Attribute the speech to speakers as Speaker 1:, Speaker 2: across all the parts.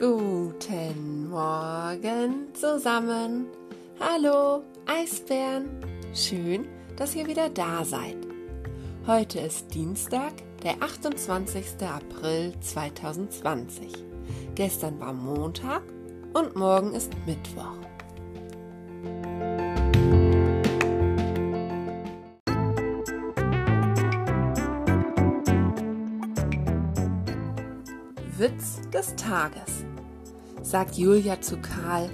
Speaker 1: Guten Morgen zusammen. Hallo, Eisbären. Schön, dass ihr wieder da seid. Heute ist Dienstag, der 28. April 2020. Gestern war Montag und morgen ist Mittwoch. Witz des Tages sagt Julia zu Karl.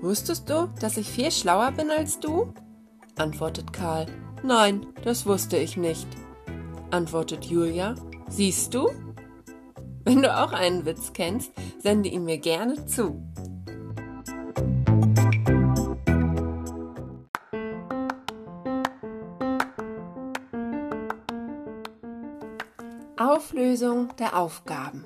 Speaker 1: Wusstest du, dass ich viel schlauer bin als du? antwortet Karl. Nein, das wusste ich nicht. Antwortet Julia. Siehst du? Wenn du auch einen Witz kennst, sende ihn mir gerne zu. Auflösung der Aufgaben.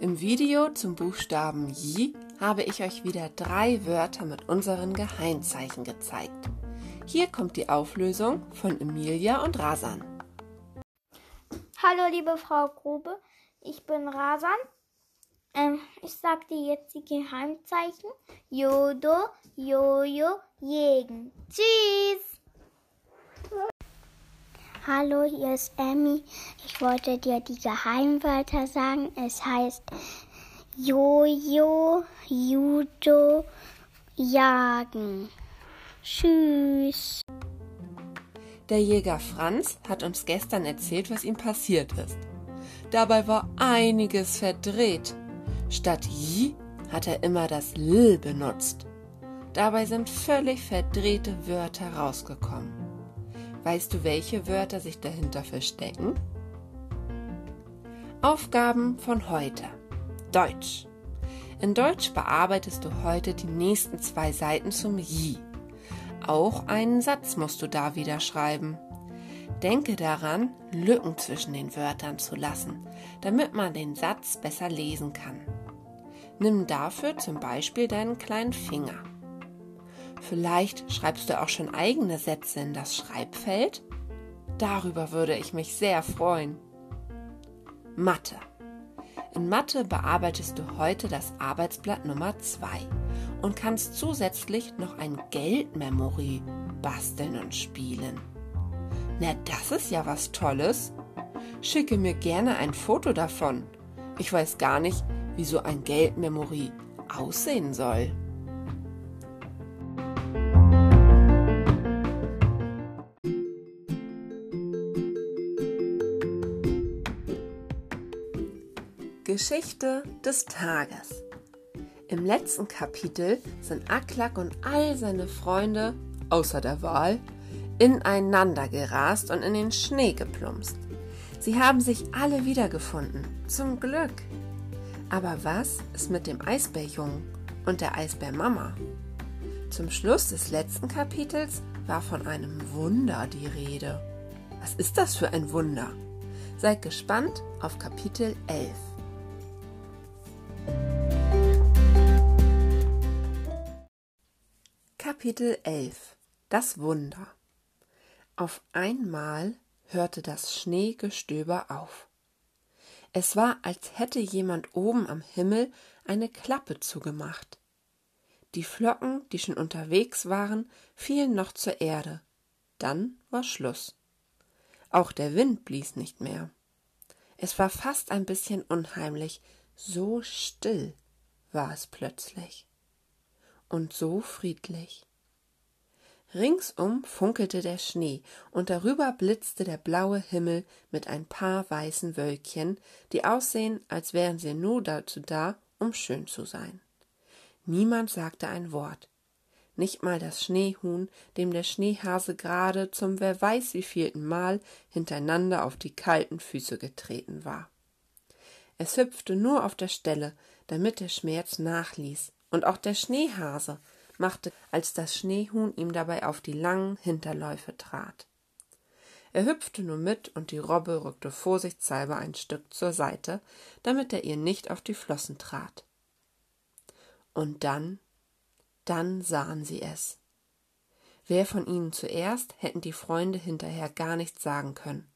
Speaker 1: Im Video zum Buchstaben J habe ich euch wieder drei Wörter mit unseren Geheimzeichen gezeigt. Hier kommt die Auflösung von Emilia und Rasan.
Speaker 2: Hallo liebe Frau Grube, ich bin Rasan. Ähm, ich sage dir jetzt die Geheimzeichen. Jodo, Jojo, Jägen. Tschüss!
Speaker 3: Hallo, hier ist Emmy. Ich wollte dir die Geheimwörter sagen. Es heißt Jojo, Judo, Jagen. Tschüss.
Speaker 1: Der Jäger Franz hat uns gestern erzählt, was ihm passiert ist. Dabei war einiges verdreht. Statt J hat er immer das L benutzt. Dabei sind völlig verdrehte Wörter rausgekommen. Weißt du, welche Wörter sich dahinter verstecken? Aufgaben von heute. Deutsch. In Deutsch bearbeitest du heute die nächsten zwei Seiten zum J. Auch einen Satz musst du da wieder schreiben. Denke daran, Lücken zwischen den Wörtern zu lassen, damit man den Satz besser lesen kann. Nimm dafür zum Beispiel deinen kleinen Finger. Vielleicht schreibst du auch schon eigene Sätze in das Schreibfeld? Darüber würde ich mich sehr freuen. Mathe. In Mathe bearbeitest du heute das Arbeitsblatt Nummer 2 und kannst zusätzlich noch ein Geldmemory basteln und spielen. Na, das ist ja was Tolles. Schicke mir gerne ein Foto davon. Ich weiß gar nicht, wie so ein Geldmemory aussehen soll. Geschichte des Tages. Im letzten Kapitel sind Aklak und all seine Freunde, außer der Wahl, ineinander gerast und in den Schnee geplumpst. Sie haben sich alle wiedergefunden, zum Glück. Aber was ist mit dem Eisbärjungen und der Eisbärmama? Zum Schluss des letzten Kapitels war von einem Wunder die Rede. Was ist das für ein Wunder? Seid gespannt auf Kapitel 11. Kapitel 11 Das Wunder Auf einmal hörte das Schneegestöber auf. Es war, als hätte jemand oben am Himmel eine Klappe zugemacht. Die Flocken, die schon unterwegs waren, fielen noch zur Erde. Dann war Schluss. Auch der Wind blies nicht mehr. Es war fast ein bisschen unheimlich, so still war es plötzlich und so friedlich. Ringsum funkelte der Schnee, und darüber blitzte der blaue Himmel mit ein paar weißen Wölkchen, die aussehen, als wären sie nur dazu da, um schön zu sein. Niemand sagte ein Wort. Nicht mal das Schneehuhn, dem der Schneehase gerade zum wer weiß wievielten Mal hintereinander auf die kalten Füße getreten war. Es hüpfte nur auf der Stelle, damit der Schmerz nachließ, und auch der Schneehase machte, als das Schneehuhn ihm dabei auf die langen Hinterläufe trat. Er hüpfte nur mit und die Robbe rückte vorsichtshalber ein Stück zur Seite, damit er ihr nicht auf die Flossen trat. Und dann, dann sahen sie es. Wer von ihnen zuerst, hätten die Freunde hinterher gar nichts sagen können.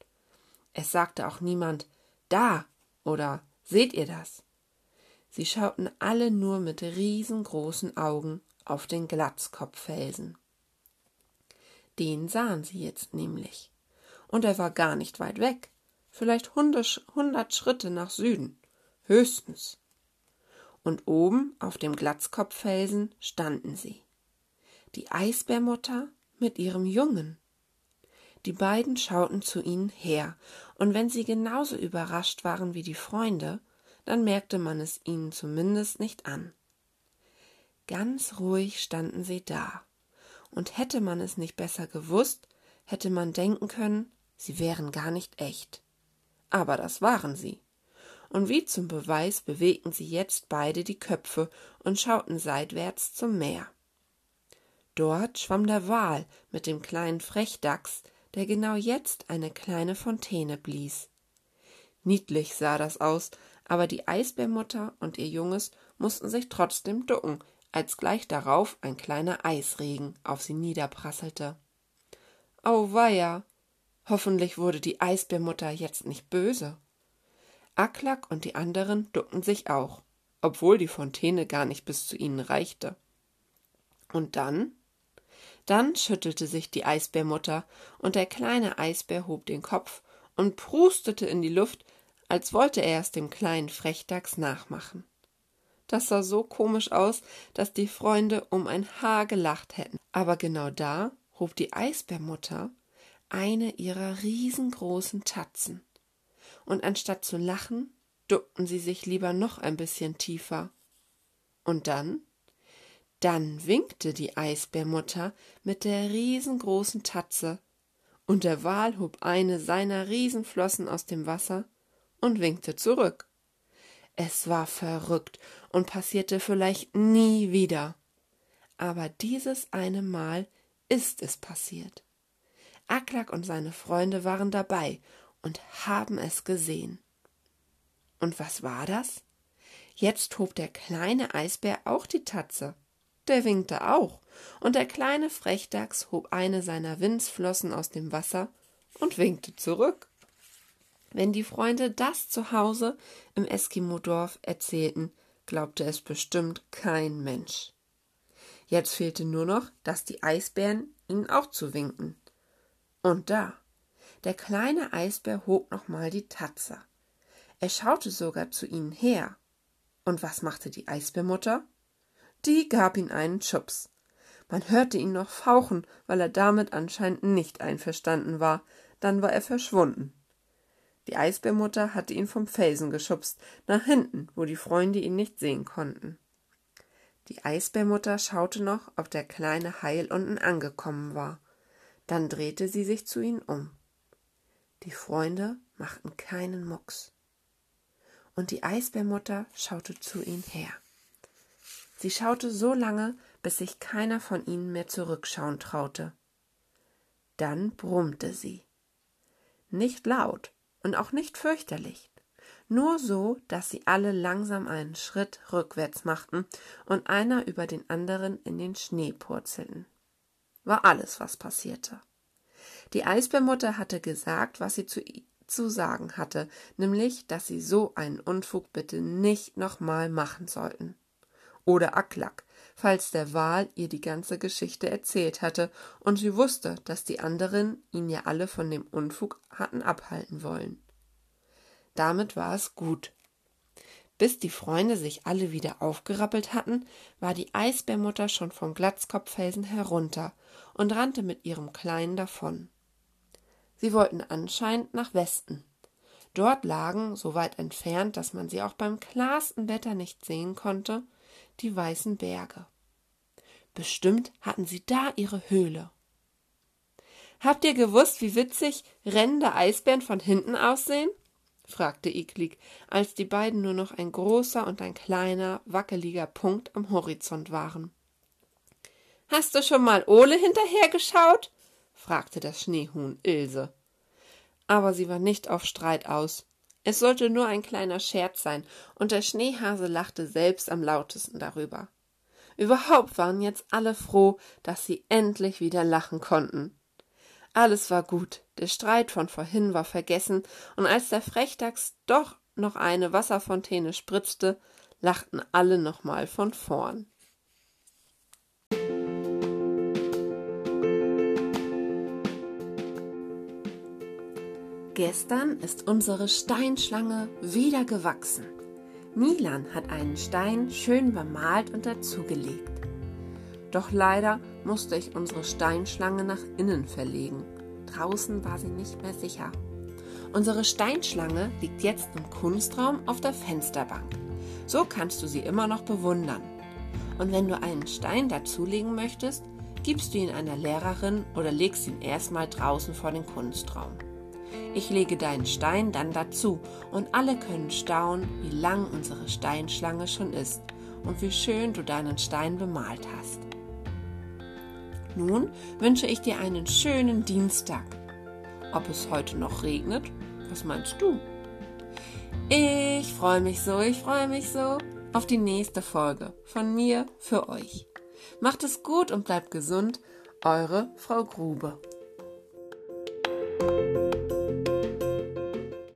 Speaker 1: Es sagte auch niemand da oder seht ihr das? Sie schauten alle nur mit riesengroßen Augen auf den Glatzkopffelsen. Den sahen sie jetzt nämlich. Und er war gar nicht weit weg, vielleicht hundert Schritte nach Süden, höchstens. Und oben auf dem Glatzkopffelsen standen sie. Die Eisbärmutter mit ihrem Jungen. Die beiden schauten zu ihnen her, und wenn sie genauso überrascht waren wie die Freunde, dann merkte man es ihnen zumindest nicht an. Ganz ruhig standen sie da, und hätte man es nicht besser gewusst, hätte man denken können, sie wären gar nicht echt. Aber das waren sie. Und wie zum Beweis bewegten sie jetzt beide die Köpfe und schauten seitwärts zum Meer. Dort schwamm der Wal mit dem kleinen Frechdachs, der genau jetzt eine kleine Fontäne blies. Niedlich sah das aus, aber die Eisbärmutter und ihr Junges mussten sich trotzdem ducken, als gleich darauf ein kleiner Eisregen auf sie niederprasselte. Auweia! Hoffentlich wurde die Eisbärmutter jetzt nicht böse. Aklak und die anderen duckten sich auch, obwohl die Fontäne gar nicht bis zu ihnen reichte. Und dann? Dann schüttelte sich die Eisbärmutter, und der kleine Eisbär hob den Kopf und prustete in die Luft, als wollte er es dem kleinen Frechdachs nachmachen. Das sah so komisch aus, dass die Freunde um ein Haar gelacht hätten. Aber genau da hob die Eisbärmutter eine ihrer riesengroßen Tatzen. Und anstatt zu lachen, duckten sie sich lieber noch ein bisschen tiefer. Und dann dann winkte die Eisbärmutter mit der riesengroßen Tatze, und der Wal hob eine seiner Riesenflossen aus dem Wasser und winkte zurück. Es war verrückt und passierte vielleicht nie wieder. Aber dieses eine Mal ist es passiert. Aklak und seine Freunde waren dabei und haben es gesehen. Und was war das? Jetzt hob der kleine Eisbär auch die Tatze der winkte auch, und der kleine Frechdachs hob eine seiner Windsflossen aus dem Wasser und winkte zurück. Wenn die Freunde das zu Hause im Eskimo-Dorf erzählten, glaubte es bestimmt kein Mensch. Jetzt fehlte nur noch, dass die Eisbären ihnen auch zuwinkten. Und da, der kleine Eisbär hob nochmal die Tatze. Er schaute sogar zu ihnen her. Und was machte die Eisbärmutter? die gab ihm einen Schubs. Man hörte ihn noch fauchen, weil er damit anscheinend nicht einverstanden war, dann war er verschwunden. Die Eisbärmutter hatte ihn vom Felsen geschubst, nach hinten, wo die Freunde ihn nicht sehen konnten. Die Eisbärmutter schaute noch, ob der kleine heil unten angekommen war. Dann drehte sie sich zu ihm um. Die Freunde machten keinen Mucks. Und die Eisbärmutter schaute zu ihm her. Sie schaute so lange, bis sich keiner von ihnen mehr zurückschauen traute. Dann brummte sie. Nicht laut und auch nicht fürchterlich, nur so, dass sie alle langsam einen Schritt rückwärts machten und einer über den anderen in den Schnee purzelten. War alles, was passierte. Die Eisbärmutter hatte gesagt, was sie zu, zu sagen hatte, nämlich, dass sie so einen Unfug bitte nicht nochmal machen sollten oder Aklak, falls der Wal ihr die ganze Geschichte erzählt hatte, und sie wusste, dass die anderen ihn ja alle von dem Unfug hatten abhalten wollen. Damit war es gut. Bis die Freunde sich alle wieder aufgerappelt hatten, war die Eisbärmutter schon vom Glatzkopffelsen herunter und rannte mit ihrem Kleinen davon. Sie wollten anscheinend nach Westen. Dort lagen, so weit entfernt, dass man sie auch beim klarsten Wetter nicht sehen konnte, die weißen Berge. Bestimmt hatten sie da ihre Höhle. Habt ihr gewusst, wie witzig rennende Eisbären von hinten aussehen? fragte Iklik, als die beiden nur noch ein großer und ein kleiner, wackeliger Punkt am Horizont waren. Hast du schon mal Ole hinterhergeschaut? fragte das Schneehuhn Ilse. Aber sie war nicht auf Streit aus. Es sollte nur ein kleiner Scherz sein, und der Schneehase lachte selbst am lautesten darüber. Überhaupt waren jetzt alle froh, dass sie endlich wieder lachen konnten. Alles war gut, der Streit von vorhin war vergessen, und als der Frechdachs doch noch eine Wasserfontäne spritzte, lachten alle nochmal von vorn. Gestern ist unsere Steinschlange wieder gewachsen. Milan hat einen Stein schön bemalt und dazugelegt. Doch leider musste ich unsere Steinschlange nach innen verlegen. Draußen war sie nicht mehr sicher. Unsere Steinschlange liegt jetzt im Kunstraum auf der Fensterbank. So kannst du sie immer noch bewundern. Und wenn du einen Stein dazulegen möchtest, gibst du ihn einer Lehrerin oder legst ihn erstmal draußen vor den Kunstraum. Ich lege deinen Stein dann dazu und alle können staunen, wie lang unsere Steinschlange schon ist und wie schön du deinen Stein bemalt hast. Nun wünsche ich dir einen schönen Dienstag. Ob es heute noch regnet? Was meinst du? Ich freue mich so, ich freue mich so auf die nächste Folge von mir für euch. Macht es gut und bleibt gesund, eure Frau Grube.